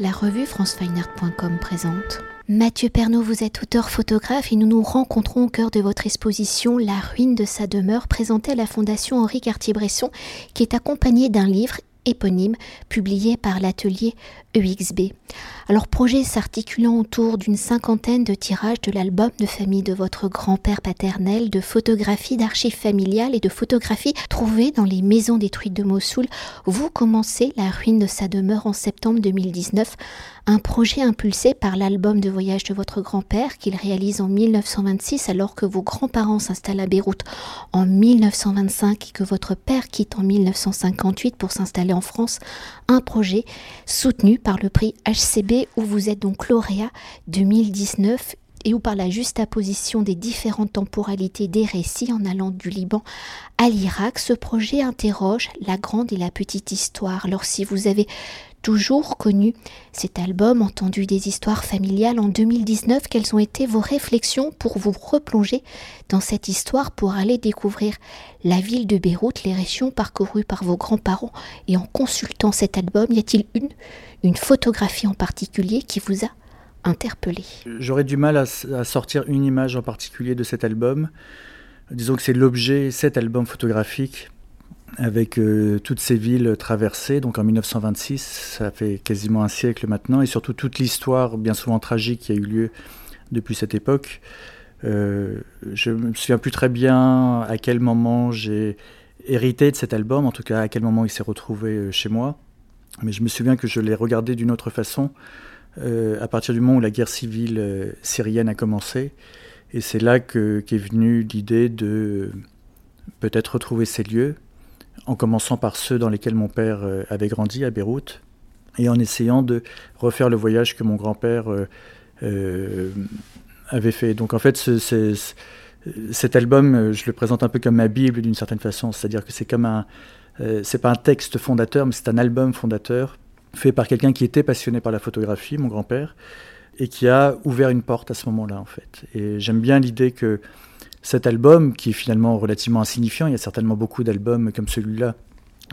La revue francefineart.com présente. Mathieu Pernaud, vous êtes auteur-photographe et nous nous rencontrons au cœur de votre exposition La ruine de sa demeure présentée à la Fondation Henri Cartier-Bresson qui est accompagnée d'un livre éponyme publié par l'atelier EXB. Alors projet s'articulant autour d'une cinquantaine de tirages de l'album de famille de votre grand-père paternel, de photographies d'archives familiales et de photographies trouvées dans les maisons détruites de Mossoul, vous commencez la ruine de sa demeure en septembre 2019, un projet impulsé par l'album de voyage de votre grand-père qu'il réalise en 1926 alors que vos grands-parents s'installent à Beyrouth en 1925 et que votre père quitte en 1958 pour s'installer en France, un projet soutenu par le prix HCB où vous êtes donc lauréat 2019 et où par la juste apposition des différentes temporalités des récits en allant du Liban à l'Irak, ce projet interroge la grande et la petite histoire. Alors si vous avez toujours connu. Cet album, entendu des histoires familiales en 2019, quelles ont été vos réflexions pour vous replonger dans cette histoire pour aller découvrir la ville de Beyrouth, les régions parcourues par vos grands-parents? Et en consultant cet album, y a-t-il une, une photographie en particulier qui vous a interpellé? J'aurais du mal à, sortir une image en particulier de cet album. Disons que c'est l'objet, cet album photographique, avec euh, toutes ces villes traversées, donc en 1926, ça fait quasiment un siècle maintenant, et surtout toute l'histoire, bien souvent tragique, qui a eu lieu depuis cette époque. Euh, je me souviens plus très bien à quel moment j'ai hérité de cet album, en tout cas à quel moment il s'est retrouvé euh, chez moi, mais je me souviens que je l'ai regardé d'une autre façon euh, à partir du moment où la guerre civile syrienne a commencé. Et c'est là qu'est venue l'idée de peut-être retrouver ces lieux, en commençant par ceux dans lesquels mon père avait grandi, à Beyrouth, et en essayant de refaire le voyage que mon grand-père avait fait. Donc en fait, cet album, je le présente un peu comme ma Bible d'une certaine façon, c'est-à-dire que c'est comme un... c'est pas un texte fondateur, mais c'est un album fondateur fait par quelqu'un qui était passionné par la photographie, mon grand-père, et qui a ouvert une porte à ce moment-là, en fait. Et j'aime bien l'idée que cet album, qui est finalement relativement insignifiant, il y a certainement beaucoup d'albums comme celui-là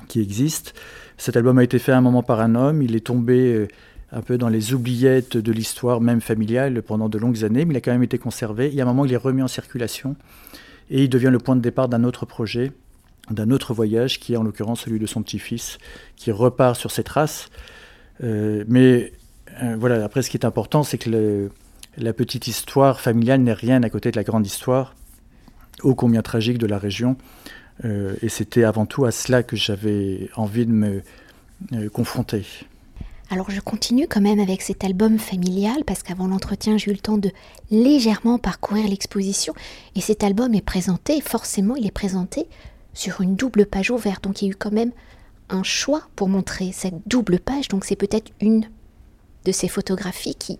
qui existent, cet album a été fait à un moment par un homme, il est tombé euh, un peu dans les oubliettes de l'histoire, même familiale, pendant de longues années, mais il a quand même été conservé. Il y a un moment, il est remis en circulation, et il devient le point de départ d'un autre projet, d'un autre voyage, qui est en l'occurrence celui de son petit-fils, qui repart sur ses traces. Euh, mais euh, voilà, après, ce qui est important, c'est que la petite histoire familiale n'est rien à côté de la grande histoire, ô combien tragique de la région. Euh, et c'était avant tout à cela que j'avais envie de me confronter. Alors je continue quand même avec cet album familial parce qu'avant l'entretien j'ai eu le temps de légèrement parcourir l'exposition et cet album est présenté, forcément il est présenté sur une double page ouverte. Donc il y a eu quand même un choix pour montrer cette double page. Donc c'est peut-être une de ces photographies qui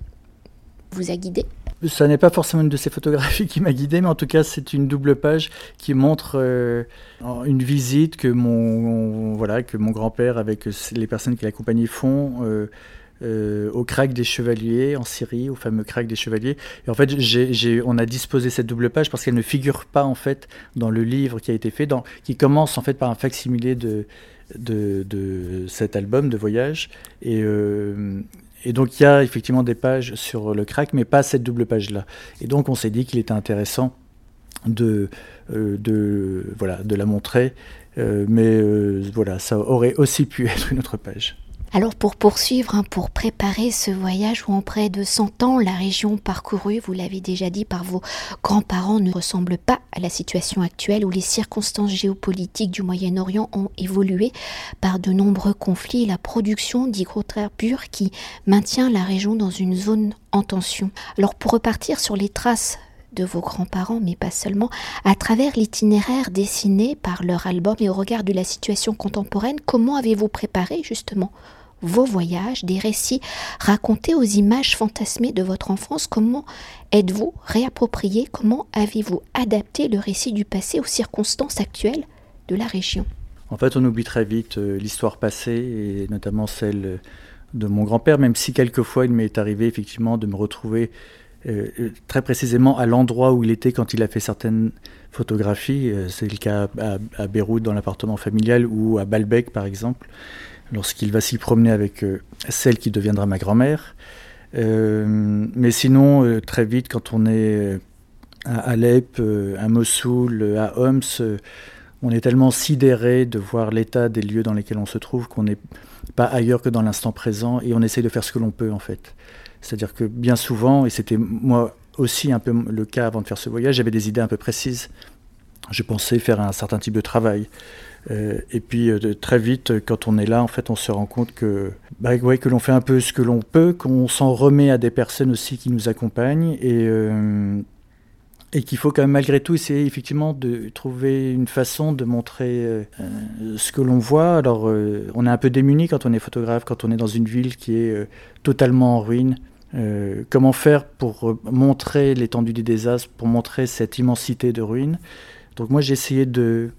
vous a guidé. Ça n'est pas forcément une de ces photographies qui m'a guidé, mais en tout cas c'est une double page qui montre euh, une visite que mon voilà mon grand-père avec les personnes qui l'accompagnaient font. Euh, euh, au crack des chevaliers en Syrie, au fameux crack des chevaliers. Et en fait, on a disposé cette double page parce qu'elle ne figure pas en fait dans le livre qui a été fait, qui commence en fait par un facsimilé de, de, cet album de voyage. Et, euh, et donc il y a effectivement des pages sur le crack, mais pas cette double page-là. Et donc on s'est dit qu'il était intéressant de, euh, de, voilà, de la montrer. mais voilà, ça aurait aussi pu être une autre page. Alors pour poursuivre, hein, pour préparer ce voyage où en près de 100 ans, la région parcourue, vous l'avez déjà dit par vos grands-parents, ne ressemble pas à la situation actuelle où les circonstances géopolitiques du Moyen-Orient ont évolué par de nombreux conflits la production d'hydrocarbures qui maintient la région dans une zone en tension. Alors pour repartir sur les traces de vos grands-parents, mais pas seulement, à travers l'itinéraire dessiné par leur album et au regard de la situation contemporaine, comment avez-vous préparé justement vos voyages, des récits racontés aux images fantasmées de votre enfance? Comment êtes-vous réapproprié? Comment avez-vous adapté le récit du passé aux circonstances actuelles de la région? En fait, on oublie très vite euh, l'histoire passée, et notamment celle de mon grand-père, même si quelquefois il m'est arrivé effectivement de me retrouver euh, euh, très précisément à l'endroit où il était quand il a fait certaines photographies. c'est le cas à, à Beyrouth dans l'appartement familial ou à Baalbek par exemple. lorsqu'il va s'y promener avec celle qui deviendra ma grand-mère. mais sinon, très vite, quand on est à Alep, à Mossoul, à Homs, on est tellement sidéré de voir l'état des lieux dans lesquels on se trouve qu'on n'est pas ailleurs que dans l'instant présent et on essaie de faire ce que l'on peut en fait. C'est-à-dire que bien souvent, et c'était moi aussi un peu le cas avant de faire ce voyage, j'avais des idées un peu précises. Je pensais faire un certain type de travail. Euh, et puis euh, très vite, quand on est là, en fait, on se rend compte que, bah, ouais, que l'on fait un peu ce que l'on peut, qu'on s'en remet à des personnes aussi qui nous accompagnent. Et, euh, et qu'il faut quand même malgré tout essayer effectivement de trouver une façon de montrer euh, ce que l'on voit. Alors euh, on est un peu démuni quand on est photographe, quand on est dans une ville qui est euh, totalement en ruine. Comment faire pour montrer l'étendue des désastres, pour montrer cette immensité de ruines? Donc moi j'ai essayé de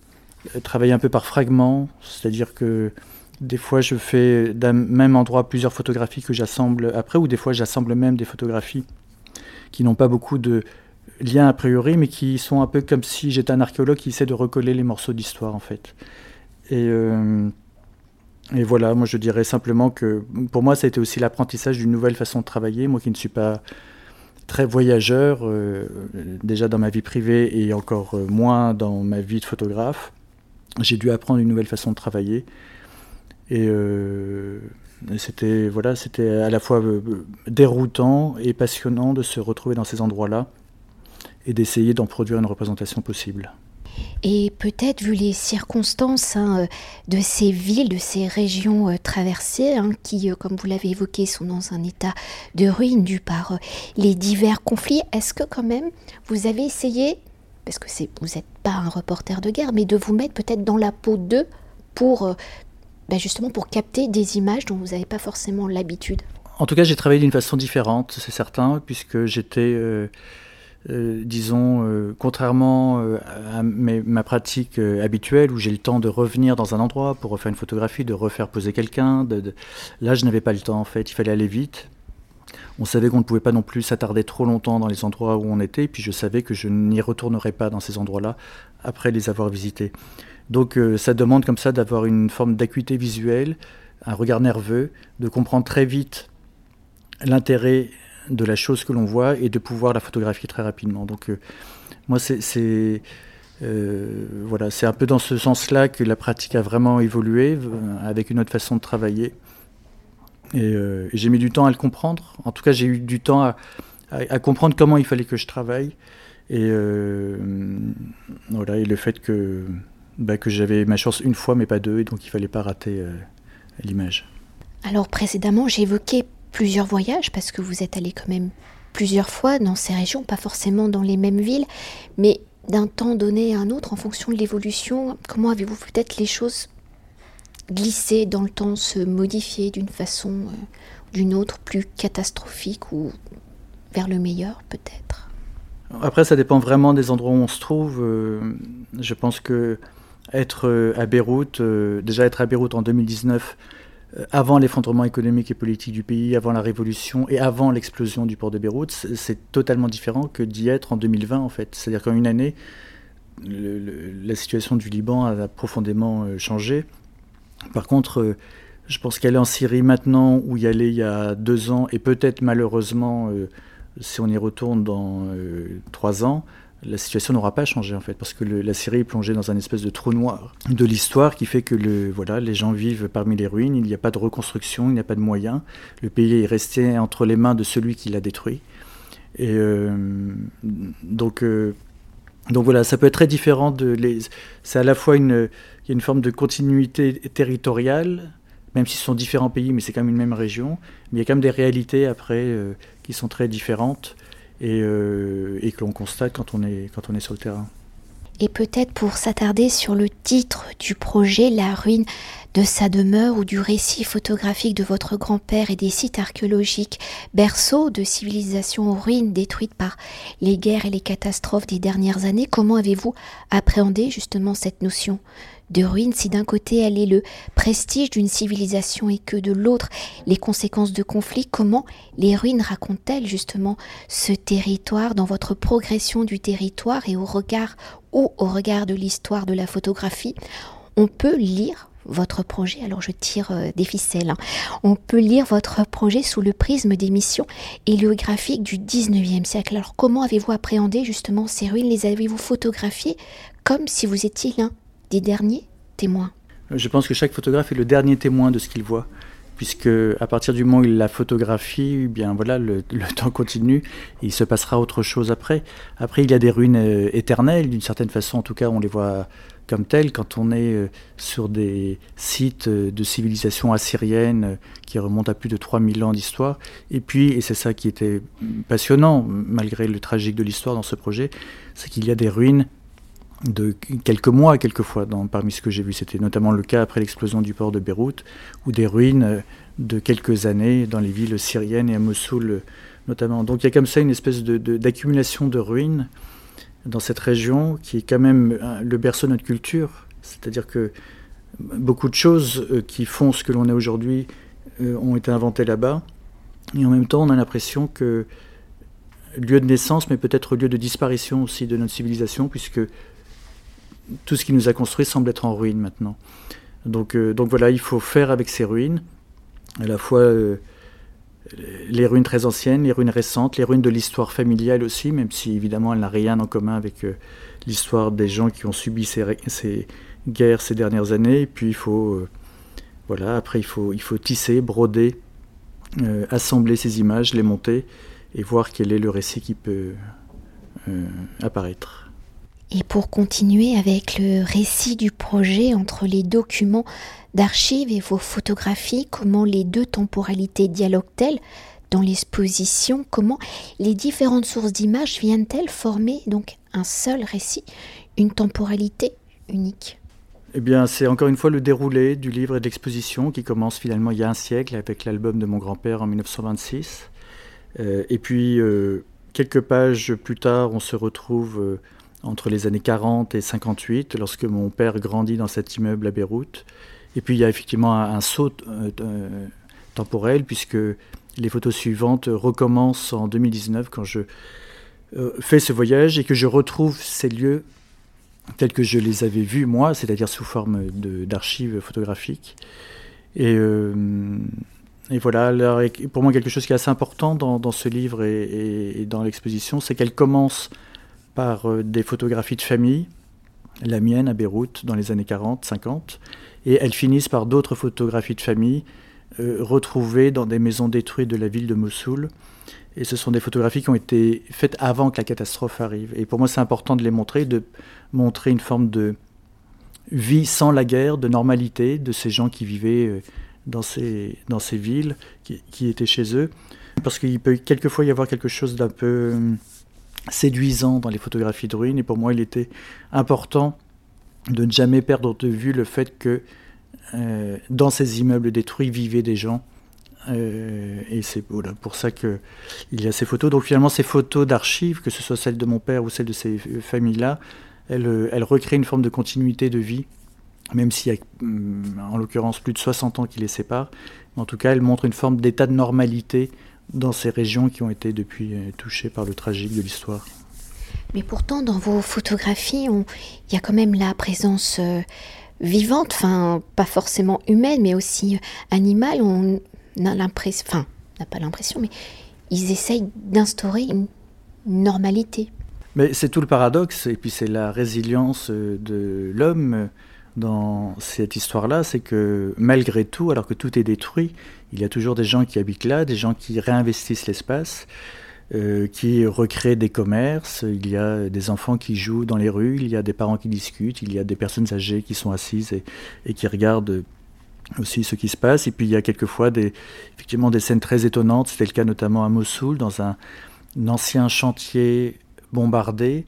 travailler un peu par fragments, c'est-à-dire que des fois je fais d'un même endroit plusieurs photographies que j'assemble après, ou des fois j'assemble même des photographies qui n'ont pas beaucoup de liens a priori, mais qui sont un peu comme si j'étais un archéologue qui essaie de recoller les morceaux d'histoire en fait. Et, euh, et voilà, moi je dirais simplement que pour moi ça a été aussi l'apprentissage d'une nouvelle façon de travailler, moi qui ne suis pas très voyageur, euh, déjà dans ma vie privée et encore euh, moins dans ma vie de photographe. J'ai dû apprendre une nouvelle façon de travailler. Et c'était voilà, c'était à la fois déroutant et passionnant de se retrouver dans ces endroits-là et d'essayer d'en produire une représentation possible. Et peut-être, vu les circonstances hein, euh, de ces villes, de ces régions euh, traversées, hein, qui, euh, comme vous l'avez évoqué, sont dans un état de ruine dû par les divers conflits, est-ce que quand même vous avez essayé, parce que vous n'êtes pas un reporter de guerre, mais de vous mettre peut-être dans la peau d'eux pour ben justement pour capter des images dont vous n'avez pas forcément l'habitude? En tout cas, j'ai travaillé d'une façon différente, c'est certain, puisque j'étais... Euh, disons, euh, contrairement euh, à ma pratique habituelle où j'ai le temps de revenir dans un endroit pour refaire une photographie, de refaire poser quelqu'un, là je n'avais pas le temps en fait, il fallait aller vite. On savait qu'on ne pouvait pas non plus s'attarder trop longtemps dans les endroits où on était, puis je savais que je n'y retournerais pas dans ces endroits-là après les avoir visités. Donc ça demande comme ça d'avoir une forme d'acuité visuelle, un regard nerveux, de comprendre très vite l'intérêt de la chose que l'on voit et de pouvoir la photographier très rapidement. Donc euh, moi c'est euh, voilà, c'est un peu dans ce sens-là que la pratique a vraiment évolué euh, avec une autre façon de travailler. Et, j'ai mis du temps à le comprendre. En tout cas, j'ai eu du temps à, comprendre comment il fallait que je travaille. Et voilà, et le fait que, bah, que j'avais ma chance une fois, mais pas deux, et donc il fallait pas rater l'image. Alors précédemment, j'ai évoqué plusieurs voyages, parce que vous êtes allé quand même plusieurs fois dans ces régions, pas forcément dans les mêmes villes, mais d'un temps donné à un autre, en fonction de l'évolution, comment avez-vous peut-être les choses glissé dans le temps, se modifier d'une façon ou euh, d'une autre, plus catastrophique ou vers le meilleur peut-être? Après, ça dépend vraiment des endroits où on se trouve. Euh, je pense que être euh, à Beyrouth, déjà être à Beyrouth en 2019, euh, avant l'effondrement économique et politique du pays, avant la révolution et avant l'explosion du port de Beyrouth, c'est totalement différent que d'y être en 2020 en fait. C'est-à-dire qu'en une année, la situation du Liban a profondément euh, changé. Par contre, euh, je pense qu'aller en Syrie maintenant, où y aller il y a deux ans, et peut-être malheureusement, si on y retourne dans trois ans, la situation n'aura pas changé en fait, parce que la Syrie est plongée dans un espèce de trou noir de l'histoire qui fait que voilà, les gens vivent parmi les ruines, il n'y a pas de reconstruction, il n'y a pas de moyens. Le pays est resté entre les mains de celui qui l'a détruit. Et euh, donc, euh, donc voilà, ça peut être très différent. C'est à la fois une forme de continuité territoriale, même si ce sont différents pays, mais c'est quand même une même région. Mais il y a quand même des réalités après euh, qui sont très différentes. Euh, et, que l'on constate quand on, est, quand on est sur le terrain. Et peut-être pour s'attarder sur le titre du projet, la ruine de sa demeure ou du récit photographique de votre grand-père et des sites archéologiques, berceau de civilisations aux ruines détruites par les guerres et les catastrophes des dernières années, comment avez-vous appréhendé justement cette notion de ruines si d'un côté elle est le prestige d'une civilisation et que de l'autre les conséquences de conflits, comment les ruines racontent-elles justement ce territoire dans votre progression du territoire et au regard ou au regard de l'histoire de la photographie? On peut lire votre projet, alors je tire euh, des ficelles, hein. on peut lire votre projet sous le prisme des missions héliographiques du 19e siècle. Alors comment avez-vous appréhendé justement ces ruines? Les avez-vous photographiées comme si vous étiez l'un des derniers témoins Je pense que chaque photographe est le dernier témoin de ce qu'il voit puisque à partir du moment où il la photographie, eh bien voilà, le, temps continue il se passera autre chose après. Après, il y a des ruines euh, éternelles, d'une certaine façon, en tout cas, on les voit comme telles quand on est euh, sur des sites euh, de civilisation assyrienne qui remontent à plus de 3000 ans d'histoire. Et puis, et c'est ça qui était passionnant, malgré le tragique de l'histoire dans ce projet, c'est qu'il y a des ruines de quelques mois quelquefois dans, parmi ce que j'ai vu. C'était notamment le cas après l'explosion du port de Beyrouth, ou des ruines euh, de quelques années dans les villes syriennes et à Mossoul euh, notamment. Donc il y a comme ça une espèce d'accumulation de, ruines dans cette région qui est quand même euh, le berceau de notre culture. C'est-à-dire que beaucoup de choses qui font ce que l'on est aujourd'hui ont été inventées là-bas. Et en même temps, on a l'impression que lieu de naissance, mais peut-être lieu de disparition aussi de notre civilisation, puisque tout ce qui nous a construit semble être en ruine maintenant. Donc, euh, donc voilà, il faut faire avec ces ruines, à la fois euh, les ruines très anciennes, les ruines récentes, les ruines de l'histoire familiale aussi, même si évidemment elle n'a rien en commun avec euh, l'histoire des gens qui ont subi ces, ces, guerres ces dernières années. Et puis il faut, voilà, après il faut, il faut tisser, broder, assembler ces images, les monter et voir quel est le récit qui peut apparaître. Et pour continuer avec le récit du projet entre les documents d'archives et vos photographies, comment les deux temporalités dialoguent-elles dans l'exposition Comment les différentes sources d'images viennent-elles former donc un seul récit, une temporalité unique? Eh bien, c'est encore une fois le déroulé du livre et de l'exposition qui commence finalement il y a un siècle avec l'album de mon grand-père en 1926. Euh, et puis, euh, quelques pages plus tard, on se retrouve euh, entre les années 40 et 58, lorsque mon père grandit dans cet immeuble à Beyrouth. Et puis il y a effectivement un, saut euh, euh, temporel, puisque les photos suivantes recommencent en 2019, quand je euh, fais ce voyage et que je retrouve ces lieux tels que je les avais vus moi, c'est-à-dire sous forme d'archives photographiques. Et, voilà, pour moi quelque chose qui est assez important dans, ce livre et dans l'exposition, c'est qu'elle commence par euh, des photographies de famille, la mienne à Beyrouth dans les années 40, 50, et elles finissent par d'autres photographies de famille euh, retrouvées dans des maisons détruites de la ville de Mossoul. Et ce sont des photographies qui ont été faites avant que la catastrophe arrive. Et pour moi, c'est important de les montrer, de montrer une forme de vie sans la guerre, de normalité de ces gens qui vivaient euh, dans ces, dans ces villes, qui, qui étaient chez eux. Parce qu'il peut quelquefois y avoir quelque chose d'un peu séduisant dans les photographies de ruines. Et pour moi, il était important de ne jamais perdre de vue le fait que euh, dans ces immeubles détruits vivaient des gens. Euh, et c'est pour ça qu'il y a ces photos. Donc finalement, ces photos d'archives, que ce soit celles de mon père ou celles de ces familles-là, elles, elles recréent une forme de continuité de vie, même s'il y a hum, en l'occurrence plus de 60 ans qui les séparent. En tout cas, elles montrent une forme d'état de normalité dans ces régions qui ont été depuis euh, touchées par le tragique de l'histoire. Mais pourtant, dans vos photographies, il y a quand même la présence euh, vivante, enfin, pas forcément humaine, mais aussi euh, animale. On a l'impression, enfin, n'a pas l'impression, mais ils essayent d'instaurer une normalité. Mais c'est tout le paradoxe, et puis c'est la résilience de l'homme dans cette histoire-là, c'est que malgré tout, alors que tout est détruit, il y a toujours des gens qui habitent là, des gens qui réinvestissent l'espace, euh, qui recréent des commerces, il y a des enfants qui jouent dans les rues, il y a des parents qui discutent, il y a des personnes âgées qui sont assises et, qui regardent aussi ce qui se passe. Et puis il y a quelquefois des, effectivement des scènes très étonnantes, c'était le cas notamment à Mossoul, dans un ancien chantier bombardé,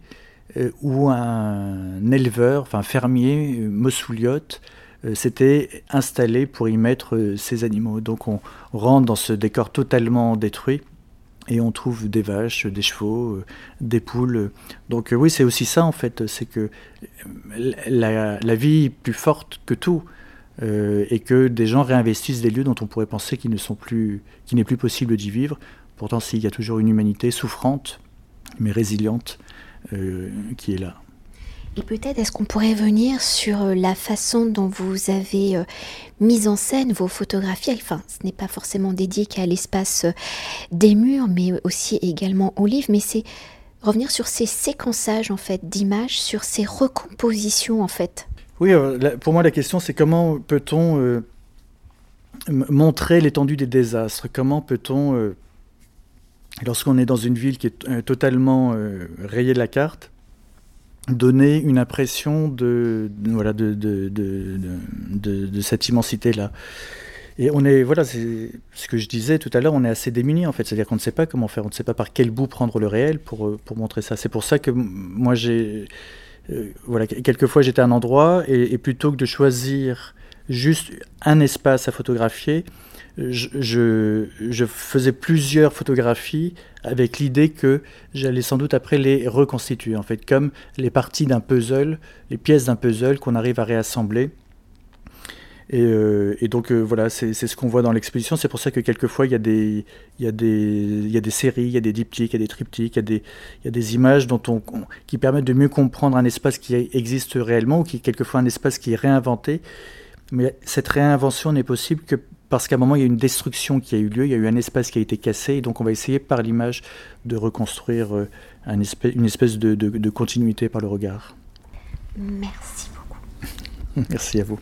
où un éleveur, enfin fermier, euh, mossouliote, euh, s'était installé pour y mettre ses animaux. Donc on rentre dans ce décor totalement détruit et on trouve des vaches, des chevaux, des poules. Donc oui, c'est aussi ça en fait, c'est que la, vie est plus forte que tout. et que des gens réinvestissent des lieux dont on pourrait penser qu'ils ne sont plus, qu'il n'est plus possible d'y vivre. Pourtant, s'il y a toujours une humanité souffrante, mais résiliente, euh, qui est là. Et peut-être est-ce qu'on pourrait venir sur euh, la façon dont vous avez euh, mis en scène vos photographies. Enfin, ce n'est pas forcément dédié qu'à l'espace euh, des murs, mais aussi également au livre. Mais c'est revenir sur ces séquençages en fait d'images, sur ces recompositions en fait. Oui, pour moi la question c'est comment peut-on montrer l'étendue des désastres? Comment peut-on, lorsqu'on est dans une ville qui est totalement rayée de la carte, donner une impression de, voilà, de, de, de, cette immensité-là. Et on est, voilà, ce que je disais tout à l'heure, on est assez démunis en fait. C'est-à-dire qu'on ne sait pas comment faire, on ne sait pas par quel bout prendre le réel pour, euh, pour montrer ça. C'est pour ça que moi j'ai. Euh, voilà, quelquefois j'étais à un endroit et, plutôt que de choisir juste un espace à photographier, je, faisais plusieurs photographies avec l'idée que j'allais sans doute après les reconstituer, en fait, comme les parties d'un puzzle, les pièces d'un puzzle qu'on arrive à réassembler. Et, euh, donc euh, voilà, c'est ce qu'on voit dans l'exposition. C'est pour ça que quelquefois il y, a des, y y a des séries, il y a des diptyques, il y a des triptyques, il y a des, y a des images dont on, qui permettent de mieux comprendre un espace qui existe réellement ou qui est quelquefois un espace qui est réinventé. Mais cette réinvention n'est possible que parce qu'à un moment, il y a une destruction qui a eu lieu, il y a eu un espace qui a été cassé, et donc on va essayer par l'image de reconstruire euh, un espèce, une espèce de, de, de continuité par le regard. Merci beaucoup. Merci à vous.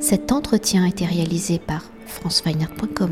Cet entretien a été réalisé par franceweiner.com.